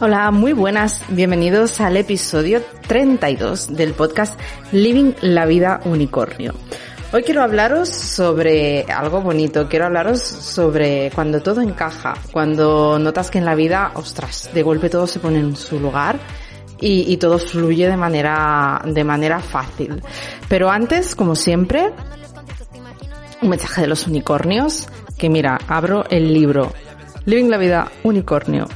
Hola, muy buenas, bienvenidos al episodio 32 del podcast Living la Vida Unicornio. Hoy quiero hablaros sobre algo bonito, quiero hablaros sobre cuando todo encaja, cuando notas que en la vida, ostras, de golpe todo se pone en su lugar y, todo fluye de manera, de manera fácil. Pero antes, como siempre, un mensaje de los unicornios, que mira, abro el libro Living la Vida Unicornio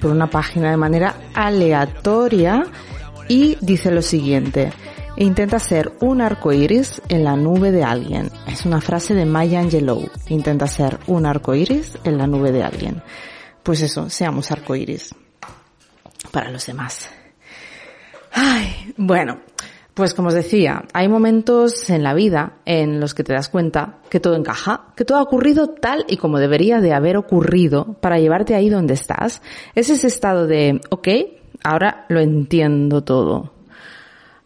por una página de manera aleatoria y dice lo siguiente. Intenta ser un arco iris en la nube de alguien. Es una frase de Maya Angelou. Intenta ser un arco iris en la nube de alguien. Pues eso, seamos arco iris. Para los demás. Ay, bueno, pues como os decía, hay momentos en la vida en los que te das cuenta que todo encaja, que todo ha ocurrido tal y como debería de haber ocurrido para llevarte ahí donde estás. Es ese estado de, ok, ahora lo entiendo todo.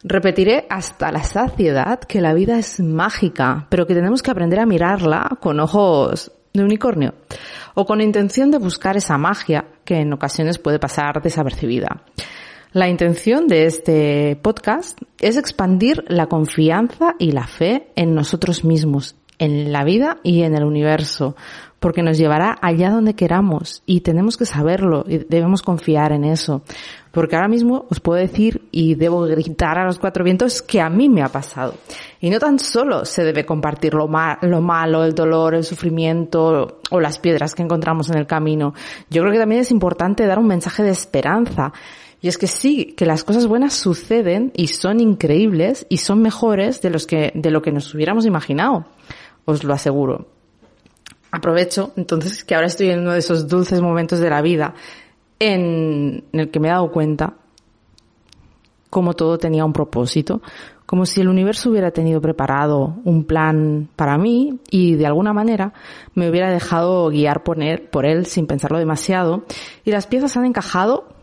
Repetiré hasta la saciedad que la vida es mágica, pero que tenemos que aprender a mirarla con ojos de unicornio o con intención de buscar esa magia que en ocasiones puede pasar desapercibida. La intención de este podcast es expandir la confianza y la fe en nosotros mismos, en la vida y en el universo, porque nos llevará allá donde queramos y tenemos que saberlo y debemos confiar en eso. Porque ahora mismo os puedo decir y debo gritar a los cuatro vientos que a mí me ha pasado. Y no tan solo se debe compartir lo, lo malo, el dolor, el sufrimiento o las piedras que encontramos en el camino. Yo creo que también es importante dar un mensaje de esperanza y es que sí, que las cosas buenas suceden y son increíbles y son mejores de los que, de lo que nos hubiéramos imaginado. Os lo aseguro. Aprovecho, entonces, que ahora estoy en uno de esos dulces momentos de la vida en, el que me he dado cuenta cómo todo tenía un propósito, como si el universo hubiera tenido preparado un plan para mí y de alguna manera me hubiera dejado guiar por por él sin pensarlo demasiado y las piezas han encajado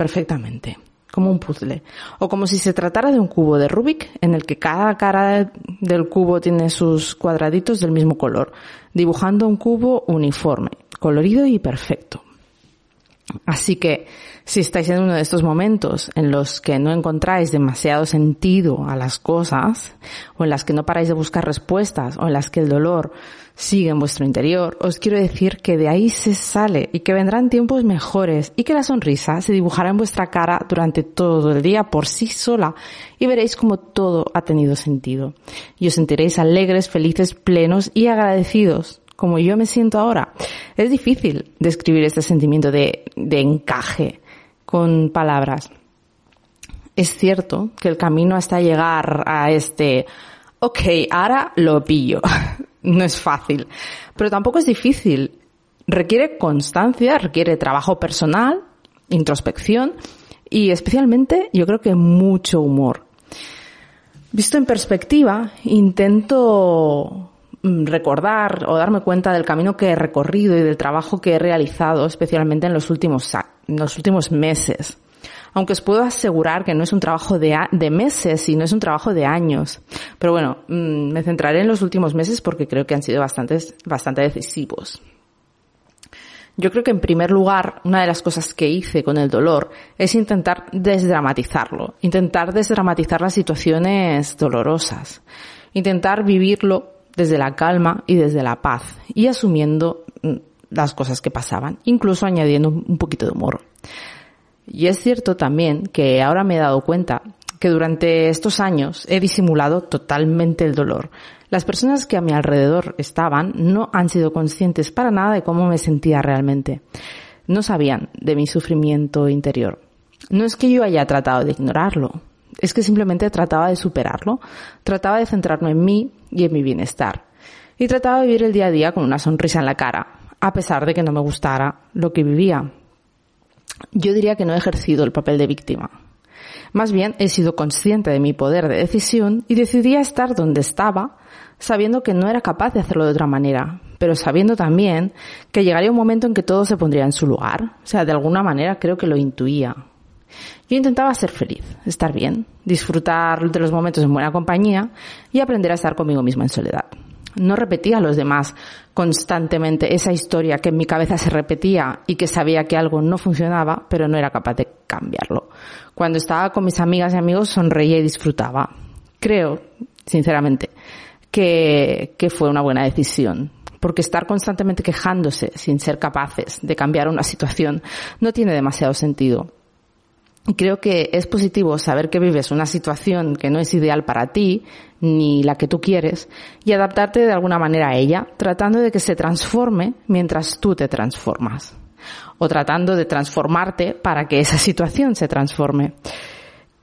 perfectamente, como un puzzle, o como si se tratara de un cubo de Rubik en el que cada cara del cubo tiene sus cuadraditos del mismo color, dibujando un cubo uniforme, colorido y perfecto. Así que si estáis en uno de estos momentos en los que no encontráis demasiado sentido a las cosas, o en las que no paráis de buscar respuestas, o en las que el dolor sigue en vuestro interior, os quiero decir que de ahí se sale y que vendrán tiempos mejores y que la sonrisa se dibujará en vuestra cara durante todo el día por sí sola y veréis como todo ha tenido sentido. Y os sentiréis alegres, felices, plenos y agradecidos como yo me siento ahora. Es difícil describir este sentimiento de, de encaje con palabras. Es cierto que el camino hasta llegar a este, ok, ahora lo pillo. no es fácil, pero tampoco es difícil. Requiere constancia, requiere trabajo personal, introspección y especialmente yo creo que mucho humor. Visto en perspectiva, intento recordar o darme cuenta del camino que he recorrido y del trabajo que he realizado, especialmente en los últimos, los últimos meses. Aunque os puedo asegurar que no es un trabajo de, de meses, sino es un trabajo de años. Pero bueno, mm, me centraré en los últimos meses porque creo que han sido bastantes, bastante decisivos. Yo creo que en primer lugar, una de las cosas que hice con el dolor es intentar desdramatizarlo, intentar desdramatizar las situaciones dolorosas, intentar vivirlo desde la calma y desde la paz y asumiendo mm, las cosas que pasaban, incluso añadiendo un poquito de humor. Y es cierto también que ahora me he dado cuenta que durante estos años he disimulado totalmente el dolor. Las personas que a mi alrededor estaban no han sido conscientes para nada de cómo me sentía realmente. No sabían de mi sufrimiento interior. No es que yo haya tratado de ignorarlo, es que simplemente trataba de superarlo, trataba de centrarme en mí y en mi bienestar. Y trataba de vivir el día a día con una sonrisa en la cara, a pesar de que no me gustara lo que vivía. yo diría que no he ejercido el papel de víctima. Más bien he sido consciente de mi poder de decisión y decidí estar donde estaba, sabiendo que no era capaz de hacerlo de otra manera, pero sabiendo también que llegaría un momento en que todo se pondría en su lugar. O sea, de alguna manera creo que lo intuía. Yo intentaba ser feliz, estar bien, disfrutar de los momentos en buena compañía y aprender a estar conmigo misma en soledad. No repetía a los demás constantemente esa historia que en mi cabeza se repetía y que sabía que algo no funcionaba, pero no era capaz de cambiarlo. Cuando estaba con mis amigas y amigos sonreía y disfrutaba. Creo, sinceramente, que, que fue una buena decisión. Porque estar constantemente quejándose sin ser capaces de cambiar una situación no tiene demasiado sentido. Creo que es positivo saber que vives una situación que no es ideal para ti, ni la que tú quieres, y adaptarte de alguna manera a ella, tratando de que se transforme mientras tú te transformas. O tratando de transformarte para que esa situación se transforme.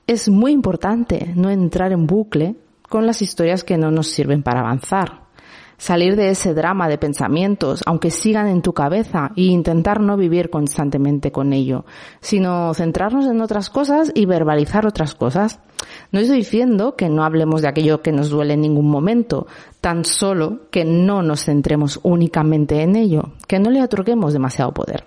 Es muy importante no entrar en bucle con las historias que no nos sirven para avanzar salir de ese drama de pensamientos, aunque sigan en tu cabeza, e intentar no vivir constantemente con ello, sino centrarnos en otras cosas y verbalizar otras cosas. No estoy diciendo que no hablemos de aquello que nos duele en ningún momento, tan solo que no nos centremos únicamente en ello, que no le otorguemos demasiado poder.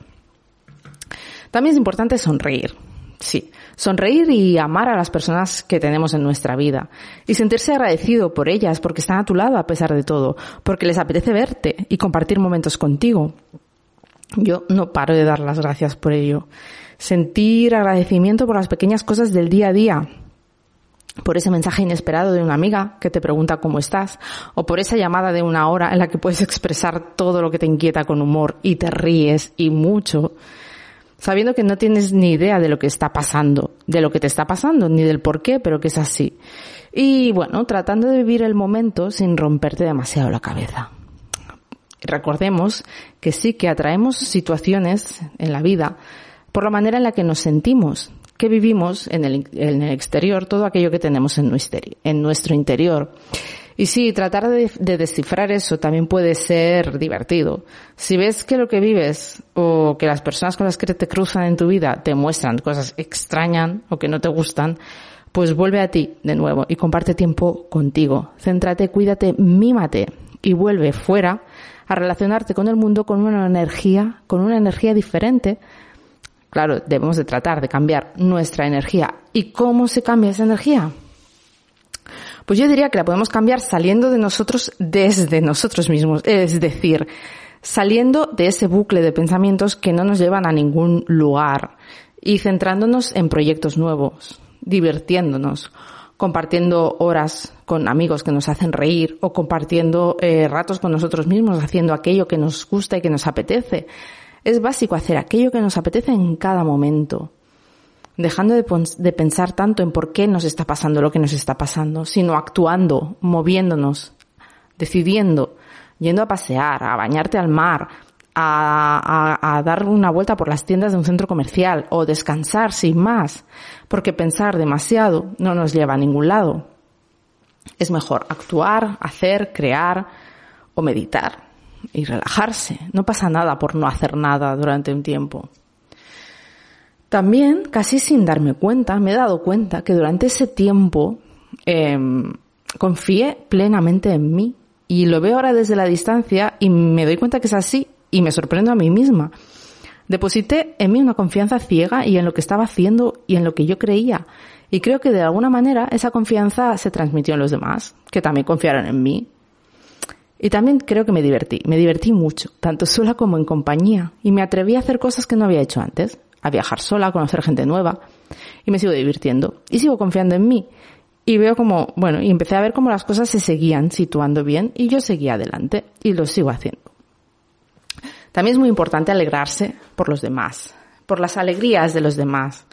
También es importante sonreír. Sí, sonreír y amar a las personas que tenemos en nuestra vida y sentirse agradecido por ellas porque están a tu lado a pesar de todo, porque les apetece verte y compartir momentos contigo. Yo no paro de dar las gracias por ello. Sentir agradecimiento por las pequeñas cosas del día a día, por ese mensaje inesperado de una amiga que te pregunta cómo estás, o por esa llamada de una hora en la que puedes expresar todo lo que te inquieta con humor y te ríes y mucho sabiendo que no tienes ni idea de lo que está pasando, de lo que te está pasando, ni del por qué, pero que es así. Y bueno, tratando de vivir el momento sin romperte demasiado la cabeza. Recordemos que sí que atraemos situaciones en la vida por la manera en la que nos sentimos, que vivimos en el, en el exterior, todo aquello que tenemos en nuestro, en nuestro interior. Y sí, tratar de, descifrar eso también puede ser divertido. Si ves que lo que vives o que las personas con las que te cruzan en tu vida te muestran cosas extrañas o que no te gustan, pues vuelve a ti de nuevo y comparte tiempo contigo. Céntrate, cuídate, mímate y vuelve fuera a relacionarte con el mundo con una energía, con una energía diferente. Claro, debemos de tratar de cambiar nuestra energía. ¿Y cómo se cambia esa energía? Pues yo diría que la podemos cambiar saliendo de nosotros desde nosotros mismos, es decir, saliendo de ese bucle de pensamientos que no nos llevan a ningún lugar y centrándonos en proyectos nuevos, divirtiéndonos, compartiendo horas con amigos que nos hacen reír o compartiendo eh, ratos con nosotros mismos haciendo aquello que nos gusta y que nos apetece. Es básico hacer aquello que nos apetece en cada momento dejando de, pensar tanto en por qué nos está pasando lo que nos está pasando, sino actuando, moviéndonos, decidiendo, yendo a pasear, a bañarte al mar, a, a, dar una vuelta por las tiendas de un centro comercial o descansar sin más, porque pensar demasiado no nos lleva a ningún lado. Es mejor actuar, hacer, crear o meditar y relajarse. No pasa nada por no hacer nada durante un tiempo. También, casi sin darme cuenta, me he dado cuenta que durante ese tiempo eh, confié plenamente en mí. Y lo veo ahora desde la distancia y me doy cuenta que es así y me sorprendo a mí misma. Deposité en mí una confianza ciega y en lo que estaba haciendo y en lo que yo creía. Y creo que de alguna manera esa confianza se transmitió en los demás, que también confiaron en mí. Y también creo que me divertí, me divertí mucho, tanto sola como en compañía, y me atreví a hacer cosas que no había hecho antes a viajar sola, a conocer gente nueva y me sigo divirtiendo y sigo confiando en mí. Y veo como, bueno, y empecé a ver cómo las cosas se seguían situando bien y yo seguía adelante y lo sigo haciendo. También es muy importante alegrarse por los demás, por las alegrías de los demás.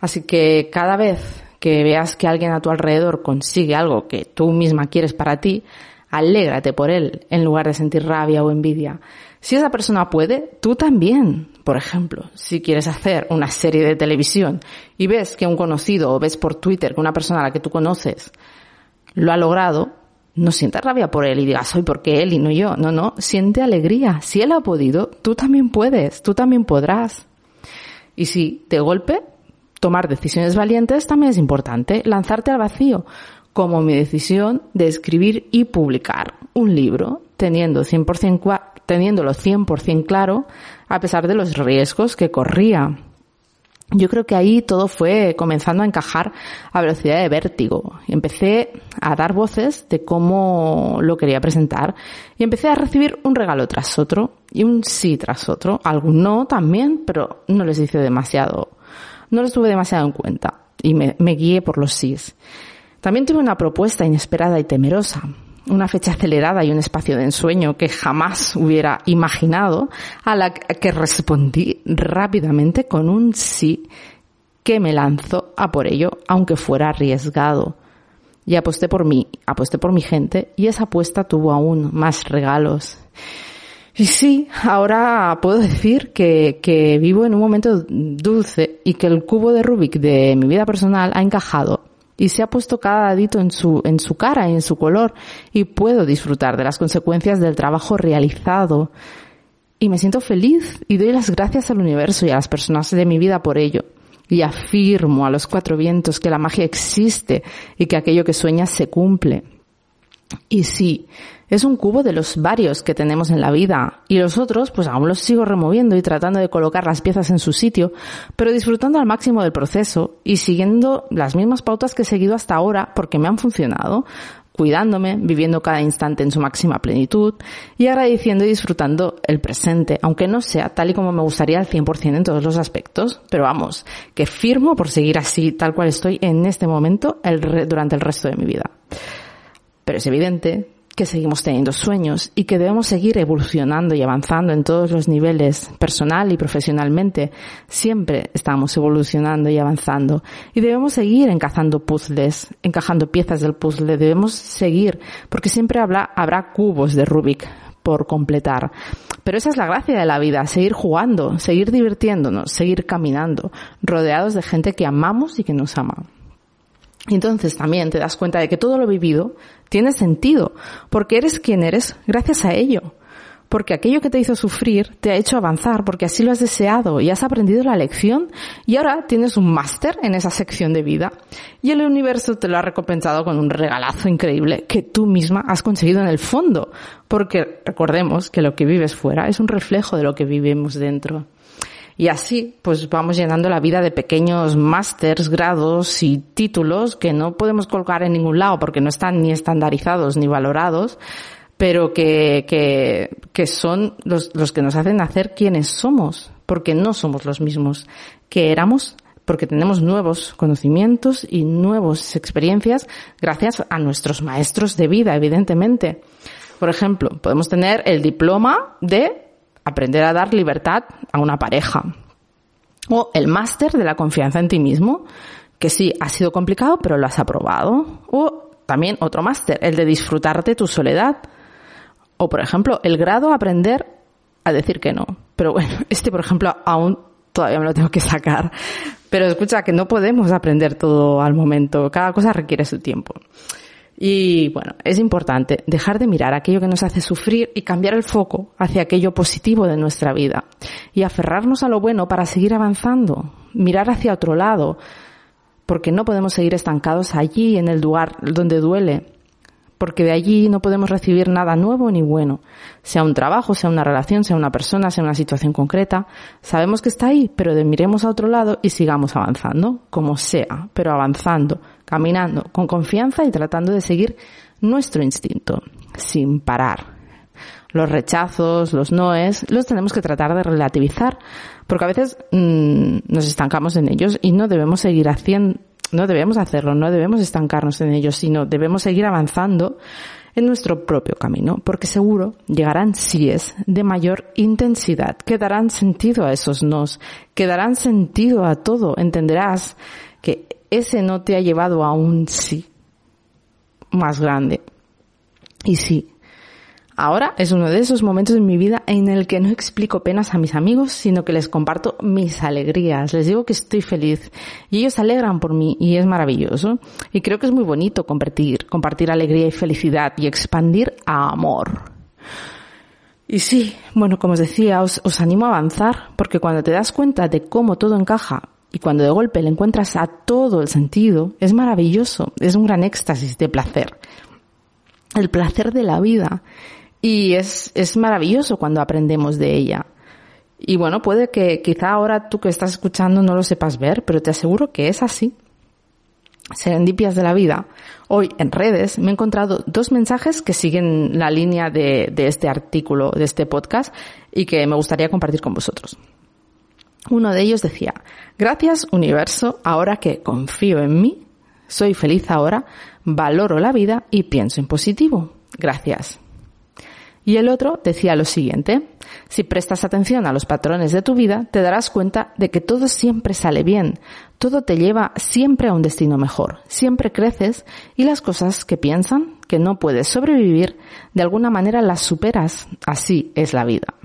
Así que cada vez que veas que alguien a tu alrededor consigue algo que tú misma quieres para ti, alégrate por él en lugar de sentir rabia o envidia. Si esa persona puede, tú también. Por ejemplo, si quieres hacer una serie de televisión y ves que un conocido o ves por Twitter que una persona a la que tú conoces lo ha logrado, no sientas rabia por él y digas, soy porque él y no yo. No, no, siente alegría. Si él ha podido, tú también puedes, tú también podrás. Y sí, de golpe, tomar decisiones valientes también es importante. Lanzarte al vacío, como mi decisión de escribir y publicar un libro, teniendo 100% teniéndolo 100% claro, a pesar de los riesgos que corría. Yo creo que ahí todo fue comenzando a encajar a velocidad de vértigo. Empecé a dar voces de cómo lo quería presentar y empecé a recibir un regalo tras otro y un sí tras otro. Algún no también, pero no les hice demasiado, no les tuve demasiado en cuenta y me, me guié por los sís. También tuve una propuesta inesperada y temerosa una fecha acelerada y un espacio de ensueño que jamás hubiera imaginado, a la que respondí rápidamente con un sí que me lanzó a por ello, aunque fuera arriesgado. Y aposté por mí, aposté por mi gente, y esa apuesta tuvo aún más regalos. Y sí, ahora puedo decir que, que vivo en un momento dulce y que el cubo de Rubik de mi vida personal ha encajado y se ha puesto cada dedito en su, en su cara y en su color y puedo disfrutar de las consecuencias del trabajo realizado. Y me siento feliz y doy las gracias al universo y a las personas de mi vida por ello. Y afirmo a los cuatro vientos que la magia existe y que aquello que sueñas se cumple. Y sí, es un cubo de los varios que tenemos en la vida y los otros pues aún los sigo removiendo y tratando de colocar las piezas en su sitio, pero disfrutando al máximo del proceso y siguiendo las mismas pautas que he seguido hasta ahora porque me han funcionado, cuidándome, viviendo cada instante en su máxima plenitud y agradeciendo y disfrutando el presente, aunque no sea tal y como me gustaría al 100% en todos los aspectos, pero vamos, que firmo por seguir así tal cual estoy en este momento durante el resto de mi vida. Pero es evidente que seguimos teniendo sueños y que debemos seguir evolucionando y avanzando en todos los niveles, personal y profesionalmente. Siempre estamos evolucionando y avanzando y debemos seguir encajando puzzles, encajando piezas del puzzle. Debemos seguir porque siempre habrá, habrá cubos de Rubik por completar. Pero esa es la gracia de la vida, seguir jugando, seguir divirtiéndonos, seguir caminando, rodeados de gente que amamos y que nos ama. Y entonces también te das cuenta de que todo lo vivido tiene sentido, porque eres quien eres gracias a ello. Porque aquello que te hizo sufrir te ha hecho avanzar, porque así lo has deseado y has aprendido la lección y ahora tienes un máster en esa sección de vida y el universo te lo ha recompensado con un regalazo increíble que tú misma has conseguido en el fondo, porque recordemos que lo que vives fuera es un reflejo de lo que vivimos dentro. Y así, pues vamos llenando la vida de pequeños másters, grados y títulos que no podemos colocar en ningún lado porque no están ni estandarizados ni valorados, pero que, que, que son los, los que nos hacen hacer quienes somos, porque no somos los mismos que éramos porque tenemos nuevos conocimientos y nuevas experiencias gracias a nuestros maestros de vida, evidentemente. Por ejemplo, podemos tener el diploma de aprender a dar libertad a una pareja. O el máster de la confianza en ti mismo, que sí, ha sido complicado, pero lo has aprobado. O también otro máster, el de disfrutar de tu soledad. O, por ejemplo, el grado aprender a decir que no. Pero bueno, este, por ejemplo, aún todavía me lo tengo que sacar. Pero escucha que no podemos aprender todo al momento. Cada cosa requiere su tiempo. Y bueno, es importante dejar de mirar aquello que nos hace sufrir y cambiar el foco hacia aquello positivo de nuestra vida y aferrarnos a lo bueno para seguir avanzando, mirar hacia otro lado, porque no podemos seguir estancados allí en el lugar donde duele, porque de allí no podemos recibir nada nuevo ni bueno, sea un trabajo, sea una relación, sea una persona, sea una situación concreta. Sabemos que está ahí, pero de miremos a otro lado y sigamos avanzando, como sea, pero avanzando, caminando con confianza y tratando de seguir nuestro instinto, sin parar. Los rechazos, los noes, los tenemos que tratar de relativizar, porque a veces mmm, nos estancamos en ellos y no debemos seguir haciendo, no debemos hacerlo, no debemos estancarnos en ellos, sino debemos seguir avanzando en nuestro propio camino, porque seguro llegarán síes de mayor intensidad, que darán sentido a esos nos, que darán sentido a todo. Entenderás ese no te ha llevado a un sí más grande. Y sí, ahora es uno de esos momentos en mi vida en el que no explico penas a mis amigos, sino que les comparto mis alegrías. Les digo que estoy feliz y ellos se alegran por mí y es maravilloso. Y creo que es muy bonito compartir, compartir alegría y felicidad y expandir amor. Y sí, bueno, como os decía, os animo a avanzar, porque cuando te das cuenta de cómo todo encaja y cuando de golpe le encuentras a todo el sentido, es maravilloso, es un gran éxtasis de placer. El placer de la vida. Y es, es maravilloso cuando aprendemos de ella. Y bueno, puede que quizá ahora tú que estás escuchando no lo sepas ver, pero te aseguro que es así. Serendipias de la vida. Hoy en redes me he encontrado dos mensajes que siguen la línea de, de este artículo, de este podcast, y que me gustaría compartir con vosotros. Uno de ellos decía, gracias universo, ahora que confío en mí, soy feliz ahora, valoro la vida y pienso en positivo. Gracias. Y el otro decía lo siguiente, si prestas atención a los patrones de tu vida, te darás cuenta de que todo siempre sale bien, todo te lleva siempre a un destino mejor, siempre creces y las cosas que piensan que no puedes sobrevivir, de alguna manera las superas, así es la vida.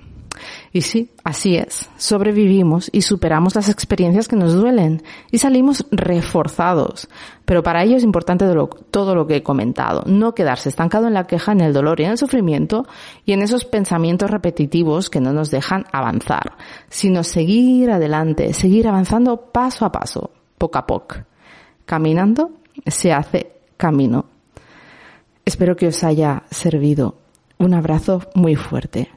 Y sí, así es. Sobrevivimos y superamos las experiencias que nos duelen y salimos reforzados. Pero para ello es importante todo lo que he comentado. No quedarse estancado en la queja, en el dolor y en el sufrimiento y en esos pensamientos repetitivos que no nos dejan avanzar, sino seguir adelante, seguir avanzando paso a paso, poco a poco. Caminando se hace camino. Espero que os haya servido. Un abrazo muy fuerte.